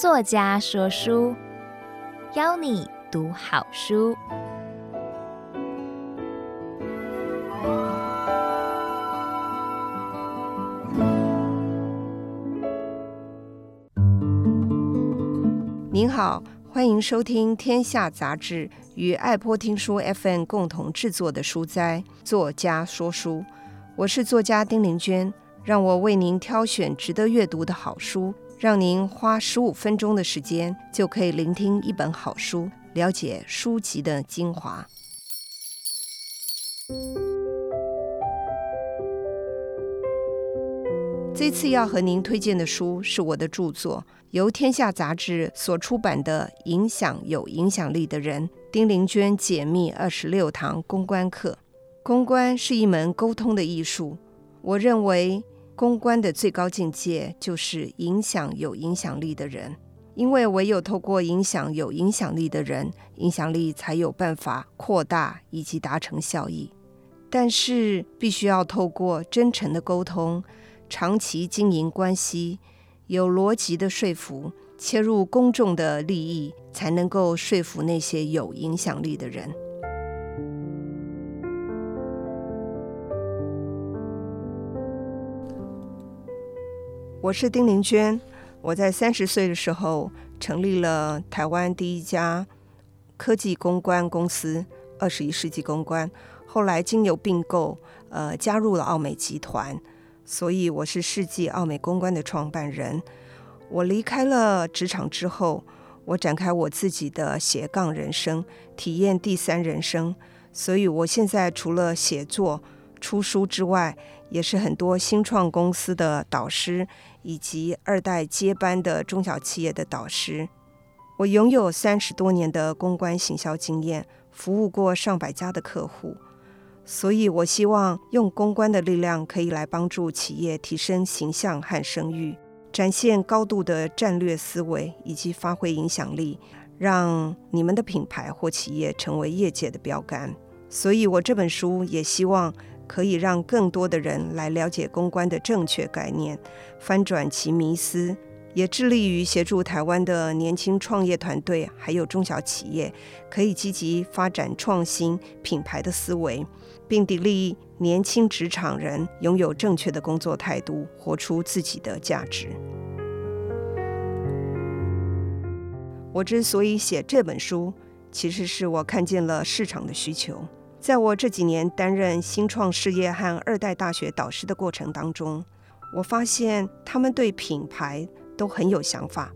作家说书，邀你读好书。您好，欢迎收听《天下杂志》与爱播听书 FM 共同制作的书斋作家说书。我是作家丁玲娟，让我为您挑选值得阅读的好书，让您花十五分钟的时间就可以聆听一本好书，了解书籍的精华。这次要和您推荐的书是我的著作，由天下杂志所出版的《影响有影响力的人》，丁玲娟解密二十六堂公关课。公关是一门沟通的艺术。我认为，公关的最高境界就是影响有影响力的人，因为唯有透过影响有影响力的人，影响力才有办法扩大以及达成效益。但是，必须要透过真诚的沟通，长期经营关系，有逻辑的说服，切入公众的利益，才能够说服那些有影响力的人。我是丁玲娟，我在三十岁的时候成立了台湾第一家科技公关公司——二十一世纪公关。后来经由并购，呃，加入了奥美集团，所以我是世纪奥美公关的创办人。我离开了职场之后，我展开我自己的斜杠人生，体验第三人生。所以我现在除了写作、出书之外，也是很多新创公司的导师，以及二代接班的中小企业的导师。我拥有三十多年的公关行销经验，服务过上百家的客户，所以我希望用公关的力量，可以来帮助企业提升形象和声誉，展现高度的战略思维，以及发挥影响力，让你们的品牌或企业成为业界的标杆。所以我这本书也希望。可以让更多的人来了解公关的正确概念，翻转其迷思，也致力于协助台湾的年轻创业团队还有中小企业，可以积极发展创新品牌的思维，并砥砺年轻职场人拥有正确的工作态度，活出自己的价值。我之所以写这本书，其实是我看见了市场的需求。在我这几年担任新创事业和二代大学导师的过程当中，我发现他们对品牌都很有想法。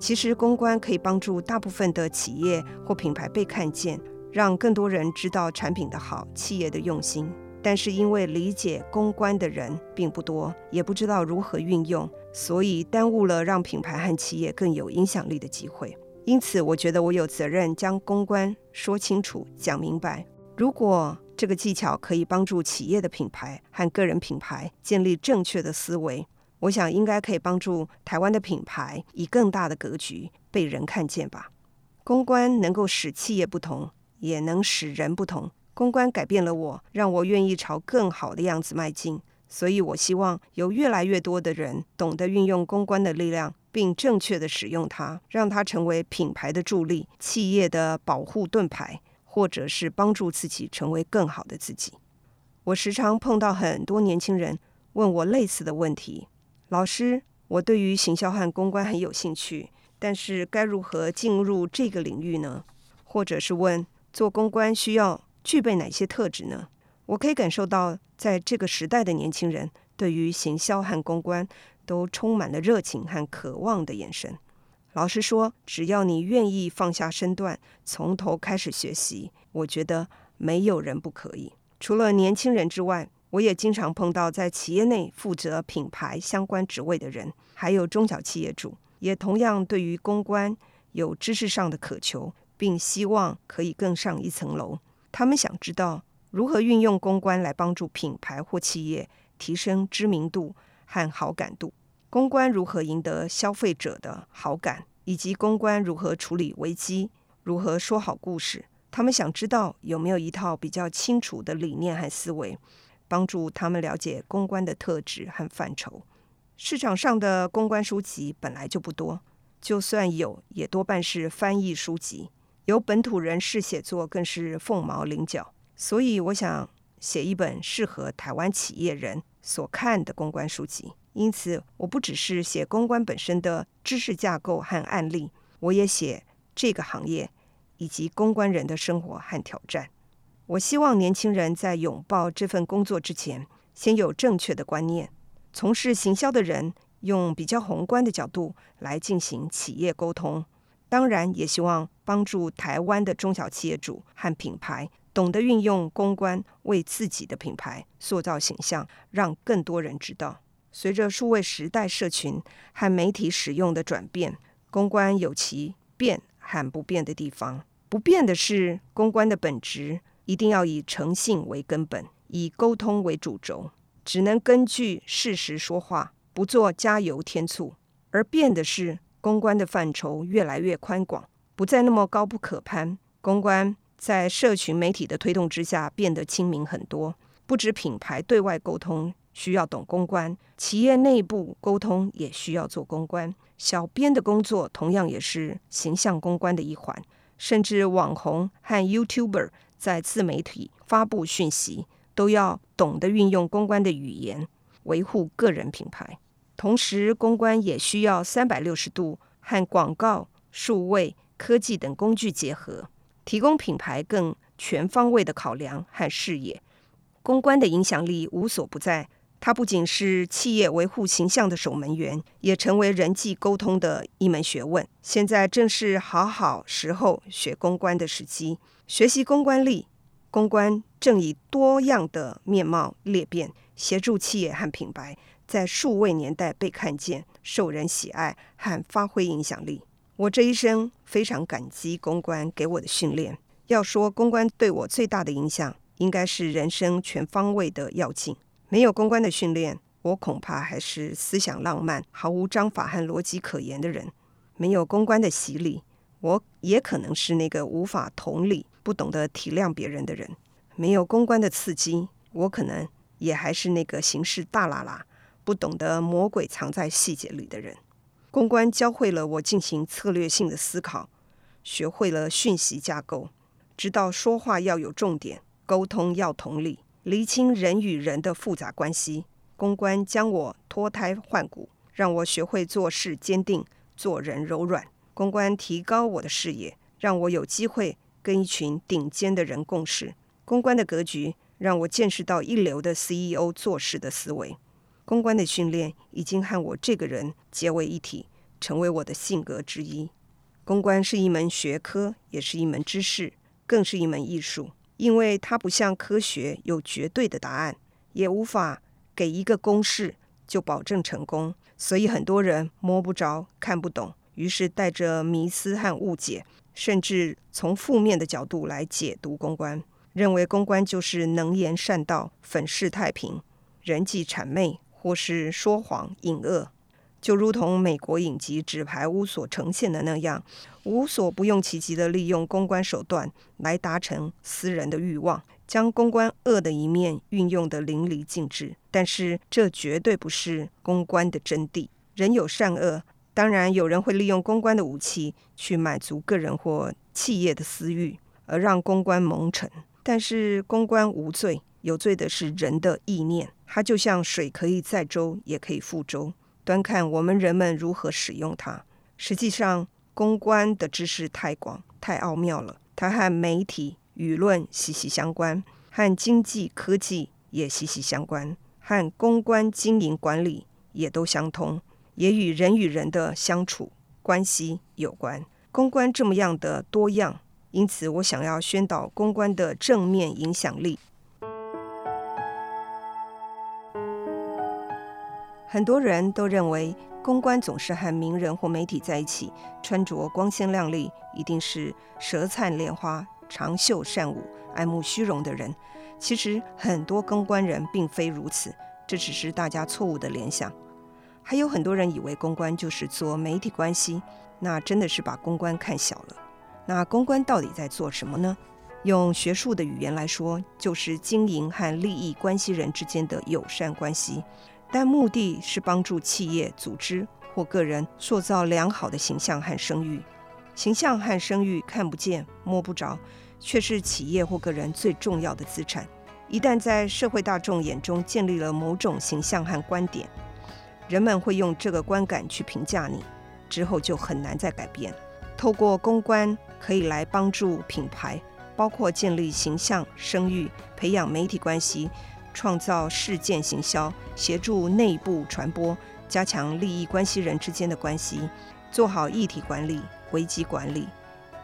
其实公关可以帮助大部分的企业或品牌被看见，让更多人知道产品的好、企业的用心。但是因为理解公关的人并不多，也不知道如何运用，所以耽误了让品牌和企业更有影响力的机会。因此，我觉得我有责任将公关说清楚、讲明白。如果这个技巧可以帮助企业的品牌和个人品牌建立正确的思维，我想应该可以帮助台湾的品牌以更大的格局被人看见吧。公关能够使企业不同，也能使人不同。公关改变了我，让我愿意朝更好的样子迈进。所以我希望有越来越多的人懂得运用公关的力量，并正确地使用它，让它成为品牌的助力，企业的保护盾牌。或者是帮助自己成为更好的自己。我时常碰到很多年轻人问我类似的问题：老师，我对于行销和公关很有兴趣，但是该如何进入这个领域呢？或者是问做公关需要具备哪些特质呢？我可以感受到，在这个时代的年轻人对于行销和公关都充满了热情和渴望的眼神。老实说，只要你愿意放下身段，从头开始学习，我觉得没有人不可以。除了年轻人之外，我也经常碰到在企业内负责品牌相关职位的人，还有中小企业主，也同样对于公关有知识上的渴求，并希望可以更上一层楼。他们想知道如何运用公关来帮助品牌或企业提升知名度和好感度。公关如何赢得消费者的好感，以及公关如何处理危机、如何说好故事，他们想知道有没有一套比较清楚的理念和思维，帮助他们了解公关的特质和范畴。市场上的公关书籍本来就不多，就算有，也多半是翻译书籍。由本土人士写作，更是凤毛麟角。所以，我想写一本适合台湾企业人所看的公关书籍。因此，我不只是写公关本身的知识架构和案例，我也写这个行业以及公关人的生活和挑战。我希望年轻人在拥抱这份工作之前，先有正确的观念。从事行销的人用比较宏观的角度来进行企业沟通。当然，也希望帮助台湾的中小企业主和品牌懂得运用公关为自己的品牌塑造形象，让更多人知道。随着数位时代社群和媒体使用的转变，公关有其变和不变的地方。不变的是，公关的本质一定要以诚信为根本，以沟通为主轴，只能根据事实说话，不做加油添醋。而变的是，公关的范畴越来越宽广，不再那么高不可攀。公关在社群媒体的推动之下，变得亲民很多。不止品牌对外沟通需要懂公关，企业内部沟通也需要做公关。小编的工作同样也是形象公关的一环。甚至网红和 YouTuber 在自媒体发布讯息，都要懂得运用公关的语言，维护个人品牌。同时，公关也需要三百六十度和广告、数位、科技等工具结合，提供品牌更全方位的考量和视野。公关的影响力无所不在，它不仅是企业维护形象的守门员，也成为人际沟通的一门学问。现在正是好好时候学公关的时机，学习公关力。公关正以多样的面貌裂变，协助企业和品牌。在数位年代被看见、受人喜爱和发挥影响力，我这一生非常感激公关给我的训练。要说公关对我最大的影响，应该是人生全方位的跃进。没有公关的训练，我恐怕还是思想浪漫、毫无章法和逻辑可言的人。没有公关的洗礼，我也可能是那个无法同理、不懂得体谅别人的人。没有公关的刺激，我可能也还是那个行事大喇喇。不懂得魔鬼藏在细节里的人，公关教会了我进行策略性的思考，学会了讯息架构，知道说话要有重点，沟通要同理，厘清人与人的复杂关系。公关将我脱胎换骨，让我学会做事坚定，做人柔软。公关提高我的视野，让我有机会跟一群顶尖的人共事。公关的格局让我见识到一流的 CEO 做事的思维。公关的训练已经和我这个人结为一体，成为我的性格之一。公关是一门学科，也是一门知识，更是一门艺术。因为它不像科学有绝对的答案，也无法给一个公式就保证成功，所以很多人摸不着、看不懂，于是带着迷思和误解，甚至从负面的角度来解读公关，认为公关就是能言善道、粉饰太平、人际谄媚。或是说谎隐恶，就如同美国影集《纸牌屋》所呈现的那样，无所不用其极地利用公关手段来达成私人的欲望，将公关恶的一面运用得淋漓尽致。但是，这绝对不是公关的真谛。人有善恶，当然有人会利用公关的武器去满足个人或企业的私欲，而让公关蒙尘。但是，公关无罪。有罪的是人的意念，它就像水可以载舟，也可以覆舟，端看我们人们如何使用它。实际上，公关的知识太广、太奥妙了，它和媒体、舆论息息相关，和经济、科技也息息相关，和公关经营管理也都相通，也与人与人的相处关系有关。公关这么样的多样，因此我想要宣导公关的正面影响力。很多人都认为，公关总是和名人或媒体在一起，穿着光鲜亮丽，一定是舌灿莲花、长袖善舞、爱慕虚荣的人。其实，很多公关人并非如此，这只是大家错误的联想。还有很多人以为公关就是做媒体关系，那真的是把公关看小了。那公关到底在做什么呢？用学术的语言来说，就是经营和利益关系人之间的友善关系。但目的是帮助企业、组织或个人塑造良好的形象和声誉。形象和声誉看不见、摸不着，却是企业或个人最重要的资产。一旦在社会大众眼中建立了某种形象和观点，人们会用这个观感去评价你，之后就很难再改变。透过公关可以来帮助品牌，包括建立形象、声誉、培养媒体关系、创造事件行销、协助内部传播、加强利益关系人之间的关系、做好议题管理、危机管理、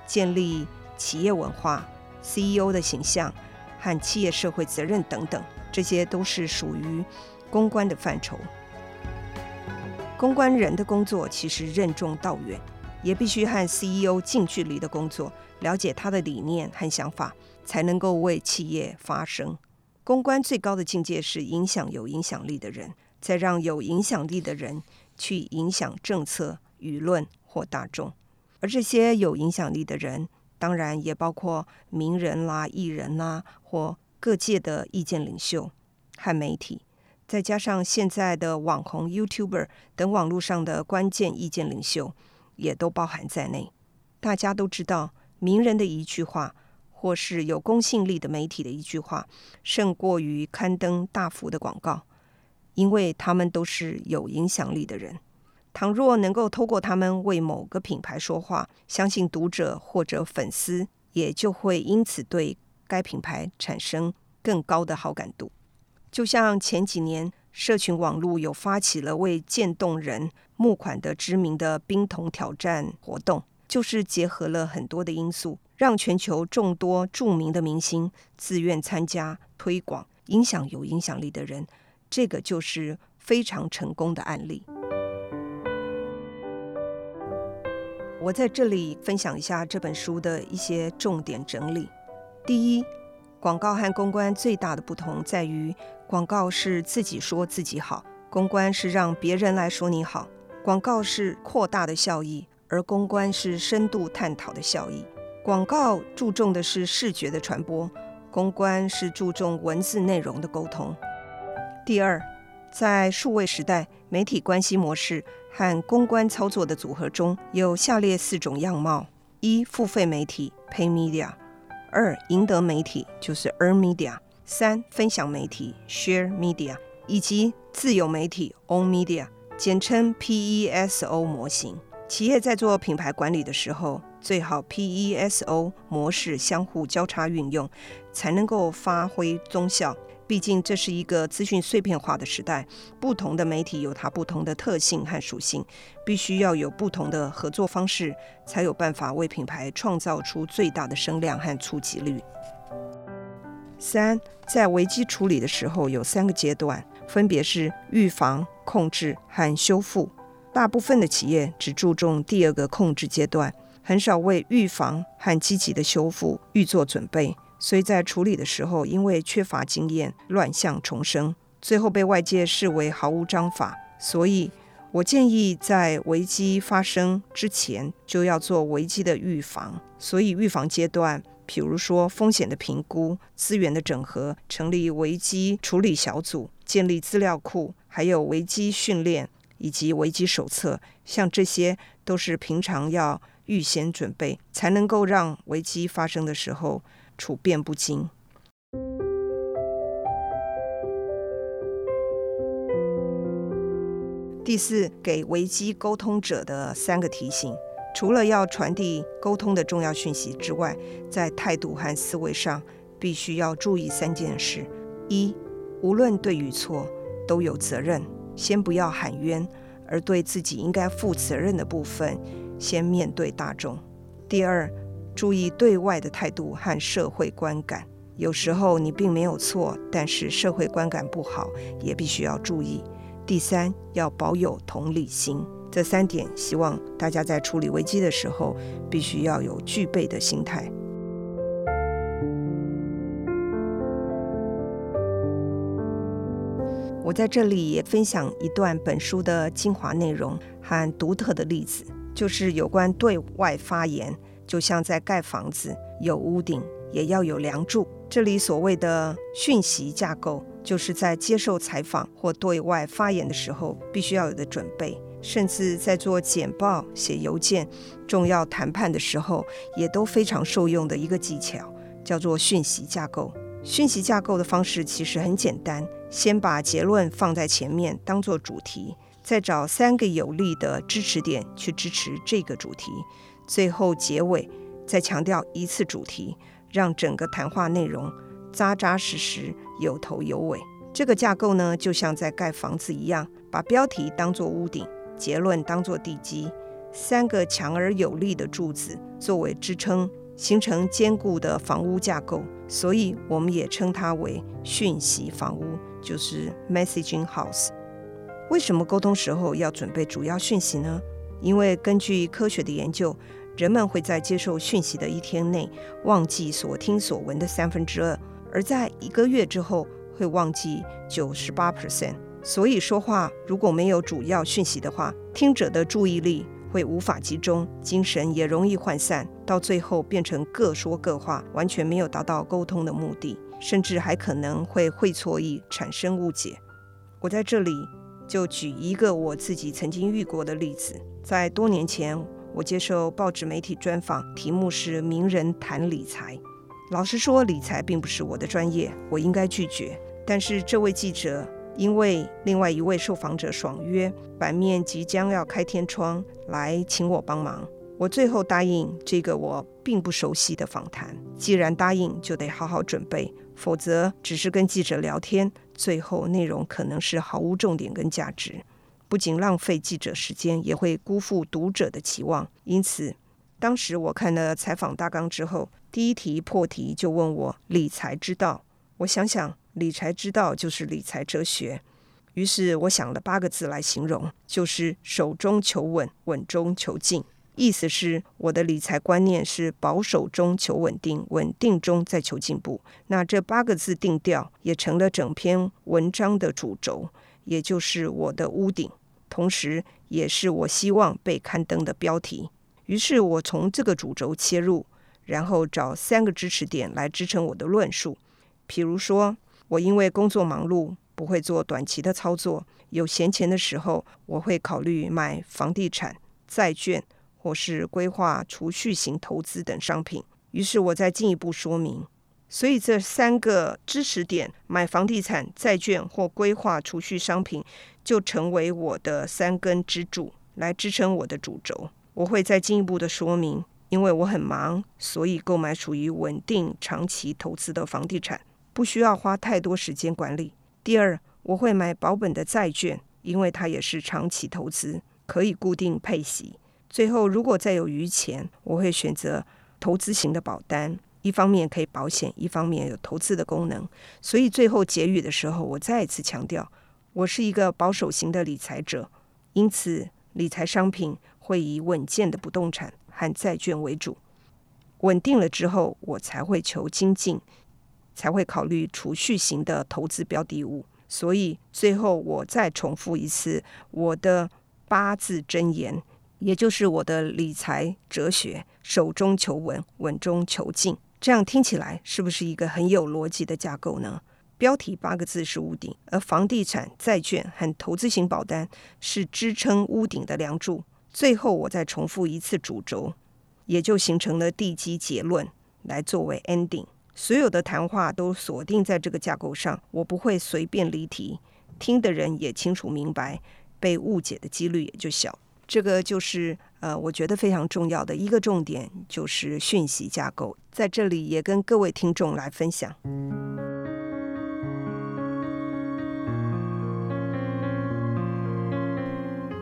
建立企业文化、CEO 的形象和企业社会责任等等，这些都是属于公关的范畴。公关人的工作其实任重道远。也必须和 CEO 近距离的工作，了解他的理念和想法，才能够为企业发声。公关最高的境界是影响有影响力的人，再让有影响力的人去影响政策、舆论或大众。而这些有影响力的人，当然也包括名人啦、艺人啦，或各界的意见领袖和媒体，再加上现在的网红、YouTuber 等网络上的关键意见领袖。也都包含在内。大家都知道，名人的一句话，或是有公信力的媒体的一句话，胜过于刊登大幅的广告，因为他们都是有影响力的人。倘若能够透过他们为某个品牌说话，相信读者或者粉丝也就会因此对该品牌产生更高的好感度。就像前几年。社群网络有发起了为渐冻人募款的知名的冰桶挑战活动，就是结合了很多的因素，让全球众多著名的明星自愿参加推广，影响有影响力的人，这个就是非常成功的案例。我在这里分享一下这本书的一些重点整理。第一，广告和公关最大的不同在于。广告是自己说自己好，公关是让别人来说你好。广告是扩大的效益，而公关是深度探讨的效益。广告注重的是视觉的传播，公关是注重文字内容的沟通。第二，在数位时代，媒体关系模式和公关操作的组合中有下列四种样貌：一、付费媒体 （Pay Media）；二、赢得媒体，就是 Earn Media。三、分享媒体 （Share Media） 以及自有媒体 （Own Media），简称 PESO 模型。企业在做品牌管理的时候，最好 PESO 模式相互交叉运用，才能够发挥综效。毕竟这是一个资讯碎片化的时代，不同的媒体有它不同的特性和属性，必须要有不同的合作方式，才有办法为品牌创造出最大的声量和触及率。三，在危机处理的时候有三个阶段，分别是预防、控制和修复。大部分的企业只注重第二个控制阶段，很少为预防和积极的修复预做准备，所以在处理的时候，因为缺乏经验，乱象重生，最后被外界视为毫无章法。所以我建议在危机发生之前就要做危机的预防。所以预防阶段。比如说风险的评估、资源的整合、成立危机处理小组、建立资料库，还有危机训练以及危机手册，像这些都是平常要预先准备，才能够让危机发生的时候处变不惊。第四，给危机沟通者的三个提醒。除了要传递沟通的重要讯息之外，在态度和思维上，必须要注意三件事：一，无论对与错，都有责任，先不要喊冤，而对自己应该负责任的部分，先面对大众；第二，注意对外的态度和社会观感，有时候你并没有错，但是社会观感不好，也必须要注意；第三，要保有同理心。这三点，希望大家在处理危机的时候，必须要有具备的心态。我在这里也分享一段本书的精华内容和独特的例子，就是有关对外发言，就像在盖房子，有屋顶也要有梁柱。这里所谓的讯息架构，就是在接受采访或对外发言的时候，必须要有的准备。甚至在做简报、写邮件、重要谈判的时候，也都非常受用的一个技巧，叫做讯息架构。讯息架构的方式其实很简单，先把结论放在前面当做主题，再找三个有力的支持点去支持这个主题，最后结尾再强调一次主题，让整个谈话内容扎扎实实、有头有尾。这个架构呢，就像在盖房子一样，把标题当作屋顶，结论当作地基，三个强而有力的柱子作为支撑，形成坚固的房屋架构。所以我们也称它为讯息房屋，就是 messaging house。为什么沟通时候要准备主要讯息呢？因为根据科学的研究，人们会在接受讯息的一天内忘记所听所闻的三分之二，而在一个月之后，会忘记九十八 percent，所以说话如果没有主要讯息的话，听者的注意力会无法集中，精神也容易涣散，到最后变成各说各话，完全没有达到沟通的目的，甚至还可能会会错意，产生误解。我在这里就举一个我自己曾经遇过的例子，在多年前，我接受报纸媒体专访，题目是“名人谈理财”。老实说，理财并不是我的专业，我应该拒绝。但是这位记者因为另外一位受访者爽约，版面即将要开天窗，来请我帮忙。我最后答应这个我并不熟悉的访谈。既然答应，就得好好准备，否则只是跟记者聊天，最后内容可能是毫无重点跟价值，不仅浪费记者时间，也会辜负读者的期望。因此，当时我看了采访大纲之后，第一题破题就问我理财之道，我想想，理财之道就是理财哲学。于是我想了八个字来形容，就是守中求稳，稳中求进。意思是我的理财观念是保守中求稳定，稳定中再求进步。那这八个字定调，也成了整篇文章的主轴，也就是我的屋顶，同时也是我希望被刊登的标题。于是我从这个主轴切入。然后找三个支持点来支撑我的论述，譬如说，我因为工作忙碌，不会做短期的操作，有闲钱的时候，我会考虑买房地产、债券或是规划储蓄型投资等商品。于是我再进一步说明，所以这三个支持点，买房地产、债券或规划储蓄商品，就成为我的三根支柱，来支撑我的主轴。我会再进一步的说明。因为我很忙，所以购买属于稳定长期投资的房地产，不需要花太多时间管理。第二，我会买保本的债券，因为它也是长期投资，可以固定配息。最后，如果再有余钱，我会选择投资型的保单，一方面可以保险，一方面有投资的功能。所以最后结语的时候，我再一次强调，我是一个保守型的理财者，因此理财商品会以稳健的不动产和债券为主，稳定了之后，我才会求精进，才会考虑储蓄型的投资标的物。所以最后我再重复一次我的八字真言，也就是我的理财哲学：守中求稳，稳中求进。这样听起来是不是一个很有逻辑的架构呢？标题八个字是屋顶，而房地产、债券和投资型保单是支撑屋顶的梁柱。最后，我再重复一次主轴，也就形成了地基结论，来作为 ending。所有的谈话都锁定在这个架构上，我不会随便离题，听的人也清楚明白，被误解的几率也就小。这个就是呃，我觉得非常重要的一个重点，就是讯息架构，在这里也跟各位听众来分享。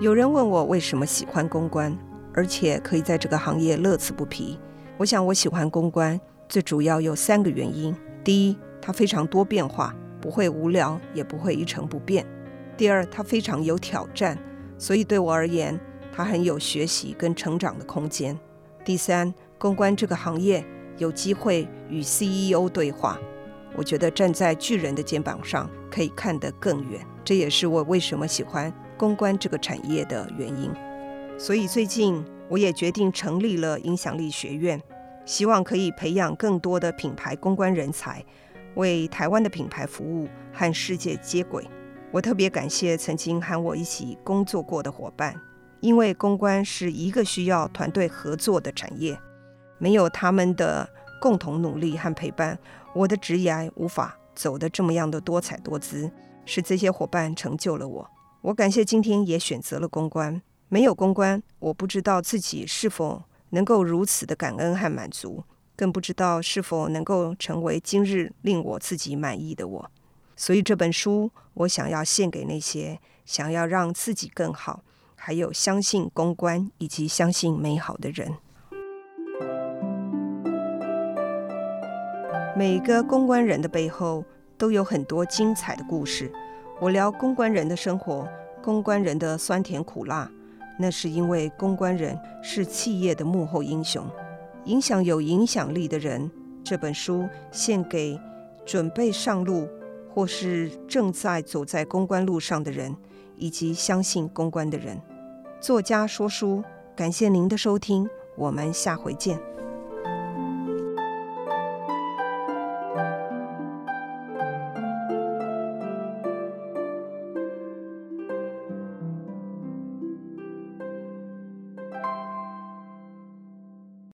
有人问我为什么喜欢公关，而且可以在这个行业乐此不疲。我想我喜欢公关，最主要有三个原因：第一，它非常多变化，不会无聊，也不会一成不变；第二，它非常有挑战，所以对我而言，他很有学习跟成长的空间；第三，公关这个行业有机会与 CEO 对话，我觉得站在巨人的肩膀上可以看得更远。这也是我为什么喜欢。公关这个产业的原因，所以最近我也决定成立了影响力学院，希望可以培养更多的品牌公关人才，为台湾的品牌服务和世界接轨。我特别感谢曾经和我一起工作过的伙伴，因为公关是一个需要团队合作的产业，没有他们的共同努力和陪伴，我的职业无法走得这么样的多彩多姿。是这些伙伴成就了我。我感谢今天也选择了公关。没有公关，我不知道自己是否能够如此的感恩和满足，更不知道是否能够成为今日令我自己满意的我。所以这本书，我想要献给那些想要让自己更好，还有相信公关以及相信美好的人。每个公关人的背后，都有很多精彩的故事。我聊公关人的生活，公关人的酸甜苦辣，那是因为公关人是企业的幕后英雄，影响有影响力的人。这本书献给准备上路或是正在走在公关路上的人，以及相信公关的人。作家说书，感谢您的收听，我们下回见。